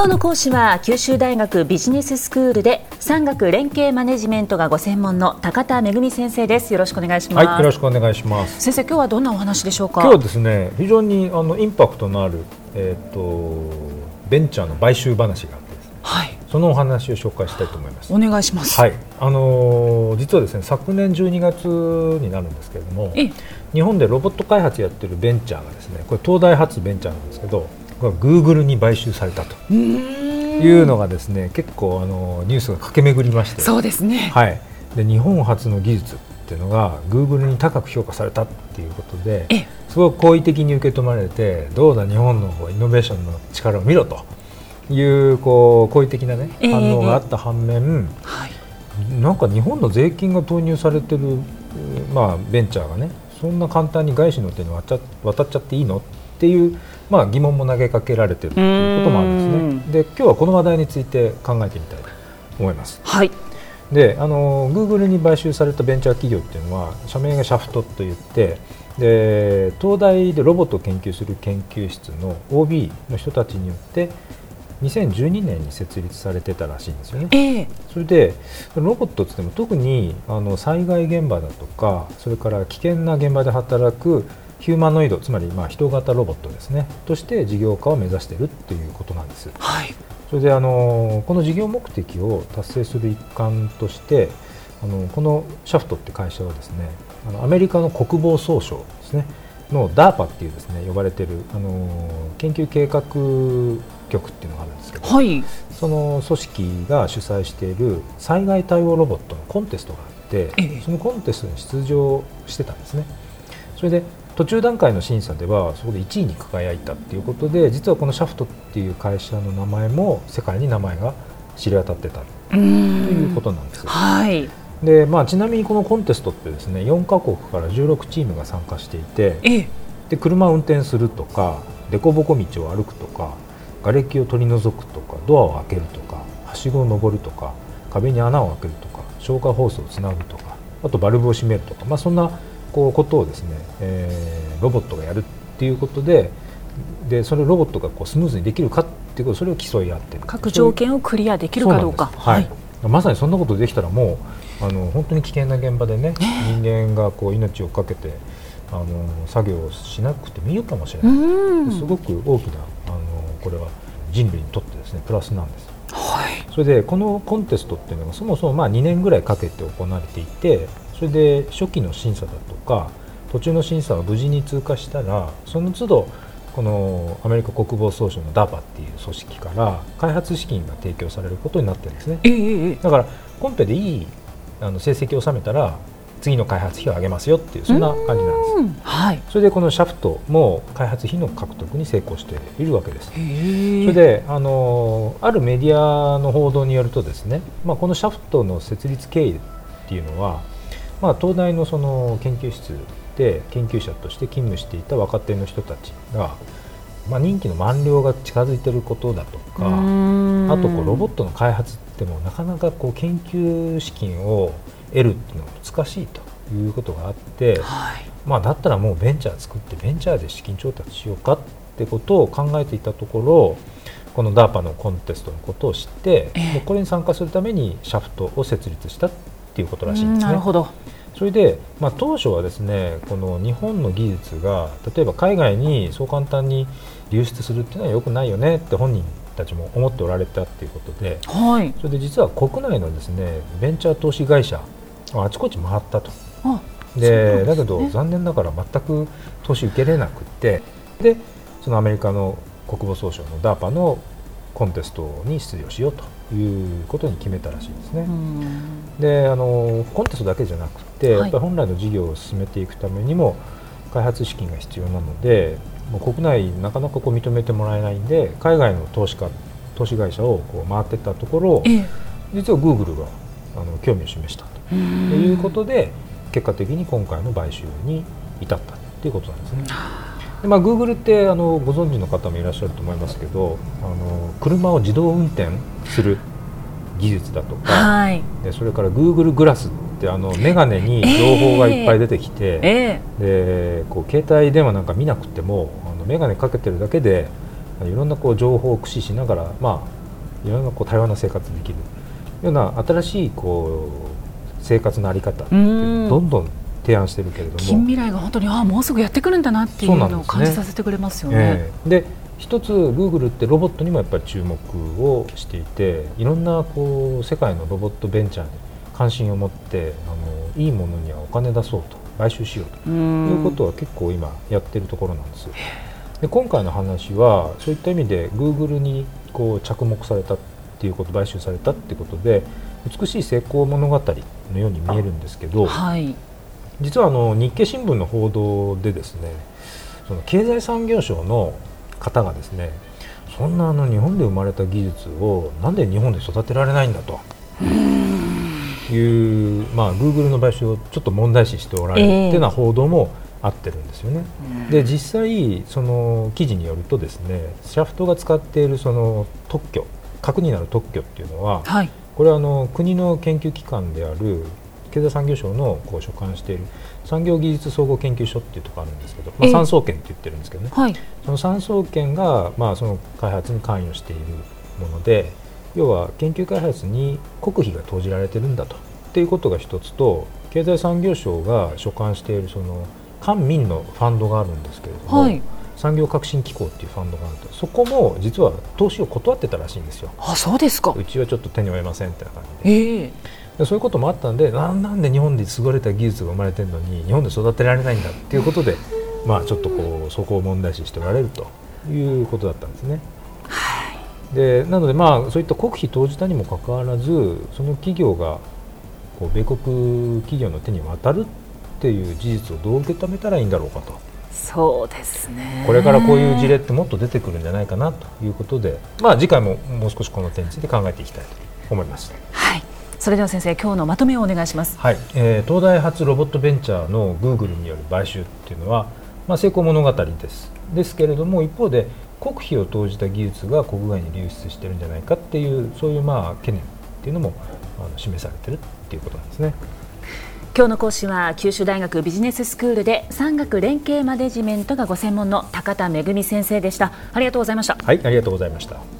今日の講師は九州大学ビジネススクールで産学連携マネジメントがご専門の高田恵先生です。よろしくお願いします、はい、よろしくお願いします。先生今日はどんなお話でしょうか？今日はですね非常にあのインパクトのあるえっ、ー、とベンチャーの買収話があってはい、そのお話を紹介したいと思います。お願いします。はい、あのー、実はですね昨年12月になるんですけれども、日本でロボット開発やってるベンチャーがですねこれ東大発ベンチャーなんですけど、これグーグルに買収されたというのがですね結構あのニュースが駆け巡りまして、そうですね。はい。で日本初の技術っていうのがグーグルに高く評価されたっていうことで、すごく好意的に受け止められて、どうだ日本のイノベーションの力を見ろと。いうこう好意的な、ね、反応があった反面、えーはい、なんか日本の税金が投入されてる、まあ、ベンチャーがねそんな簡単に外資の手に渡っちゃっていいのっていう、まあ、疑問も投げかけられてるということもあるんですね。で今日はこの話題について考えてみたいと思います。はいであの Google に買収されたベンチャー企業っていうのは社名がシャフトといってで東大でロボットを研究する研究室の OB の人たちによって2012年に設立されてたらしいんですよね。えー、それでロボットってっても特にあの災害現場だとかそれから危険な現場で働くヒューマノイドつまりまあ人型ロボットですね。として事業化を目指しているということなんです。はい、それであのこの事業目的を達成する一環としてあのこのシャフトって会社はですねあのアメリカの国防総省ですね。の DARPA っていうですね呼ばれているあの研究計画局っていうのがあるんですけど、はい、その組織が主催している災害対応ロボットのコンテストがあって、ええ、そのコンテストに出場してたんですね。それで途中段階の審査ではそこで1位に輝いたっていうことで実はこのシャフトっていう会社の名前も世界に名前が知れ渡ってたということなんです。はい。でまあ、ちなみにこのコンテストってですね4カ国から16チームが参加していて、えで車を運転するとか凸凹道を歩くとか瓦礫を取り除くとかドアを開けるとかはしごを登るとか壁に穴を開けるとか消火ホースをつなぐとかあとバルブを閉めるとか、まあ、そんなこうことをですね、えー、ロボットがやるっていうことででそれロボットがこうスムーズにできるかっていうことそれを競い合って各条件をクリアできるかどうか。はい、まさにそんなことできたらもうあの本当に危険な現場でね、人間がこう命を懸けてあの作業をしなくてもいいかもしれない。すごく大きなあのこれは人類にとってですねプラスなんです。はい、それでこのコンテストっていうのがそもそもまあ2年ぐらいかけて行われていてそれで初期の審査だとか途中の審査を無事に通過したらその都度このアメリカ国防総省の DAPA っていう組織から開発資金が提供されることになってるんですね、えー、だからコンペでいいあの成績を収めたら次の開発費を上げますよっていうそんな感じなんです、はい、それでこのシャフトも開発費の獲得に成功しているわけです。それであのあるメディアの報道によるとですね、まあ、このシャフトの設立経緯っていうのは、まあ、東大のその研究室で研究者として勤務していた若手の人たちが、まあ、任期の満了が近づいていることだとかあとこうロボットの開発ってもなかなかこう研究資金を得るっていうのは難しいということがあって、はい、まあ、だったらもうベンチャー作ってベンチャーで資金調達しようかってことを考えていたところこの DARPA のコンテストのことを知って、えー、これに参加するためにシャフトを設立したっていうことらしいんですね。なるほどそれで、まあ、当初はですねこの日本の技術が例えば海外にそう簡単に流出するっていうのはよくないよねって本人たちも思っておられたっていうことで、はい、それで実は国内のですねベンチャー投資会社あちこち回ったと。で、ね、だけど残念ながら全く投資受けれなくてでそのアメリカの国防総省の DARPA のコンテストに出場しようということに決めたらしいですね。であのコンテストだけじゃなくて、はい、やっぱり本来の事業を進めていくためにも開発資金が必要なのでもう国内なかなかこう認めてもらえないんで海外の投資家投資会社をこう回っていったところ、ええ、実はグーグルがあの興味を示したと。いうことで結果的に今回の買収に至ったということなんですね。でまあ、グーグルってあのご存知の方もいらっしゃると思いますけどあの車を自動運転する技術だとか、はい、でそれからグーグルグラスってあの眼鏡に情報がいっぱい出てきて、えー、でこう携帯電話なんか見なくてもあの眼鏡かけてるだけでいろんなこう情報を駆使しながら、まあ、いろんなこう多様な生活できるような新しいこう生活の在り方ってどんどん提案してるけれども近未来が本当にあもうすぐやってくるんだなっていうのを感じさせてくれますよね。で、ねえー、一つグーグルってロボットにもやっぱり注目をしていていろんなこう世界のロボットベンチャーに関心を持ってあのいいものにはお金出そうと買収しようということは結構今やってるところなんです。で今回の話はそういった意味でグーグルにこう着目されたっていうこと買収されたっていうことで美しい成功物語のように見えるんですけど、はい、実はあの日経新聞の報道でですねその経済産業省の方がですねそんなあの日本で生まれた技術をなんで日本で育てられないんだと。いうまあ、グーグルの買収をちょっと問題視しておられるっていうような報道も合ってるんですよね。で実際その記事によるとですねシャフトが使っているその特許核になる特許っていうのは、はい、これはあの国の研究機関である経済産業省のこう所管している産業技術総合研究所っていうところあるんですけど、まあ、産総研って言ってるんですけどね、はい、その産総研がまあその開発に関与しているもので要は研究開発に国費が投じられてるんだと。っていうことが一つと経済産業省が所管しているその官民のファンドがあるんですけれども、はい、産業革新機構っていうファンドがあるとそこも実は投資を断ってたらしいんですよ。あそうですか。うちはちょっと手に負えませんってな感じで。えーでそういうこともあったんでなんで日本で優れた技術が生まれてるのに日本で育てられないんだっていうことで、まあ、ちょっとこうそこを問題視しておられるということだったんですね。はい、でなので、まあ、そういった国費投じたにもかかわらずその企業がこう米国企業の手に渡るっていう事実をどう受け止めたらいいんだろうかと。そうですねこれからこういう事例ってもっと出てくるんじゃないかなということで、まあ、次回ももう少しこの点について考えていきたいと思います。はいそれでは先生今日のまとめをお願いします、はい。えー、東大発ロボットベンチャーのグーグルによる買収っていうのは、まあ、成功物語です。ですけれども一方で国費を投じた技術が国外に流出してるんじゃないかっていうそういうまあ懸念っていうのもあの示されてるっていうことなんですね。今日の講師は九州大学ビジネススクールで産学連携マネジメントがご専門の高田恵先生でした。ありがとうございました。はいありがとうございました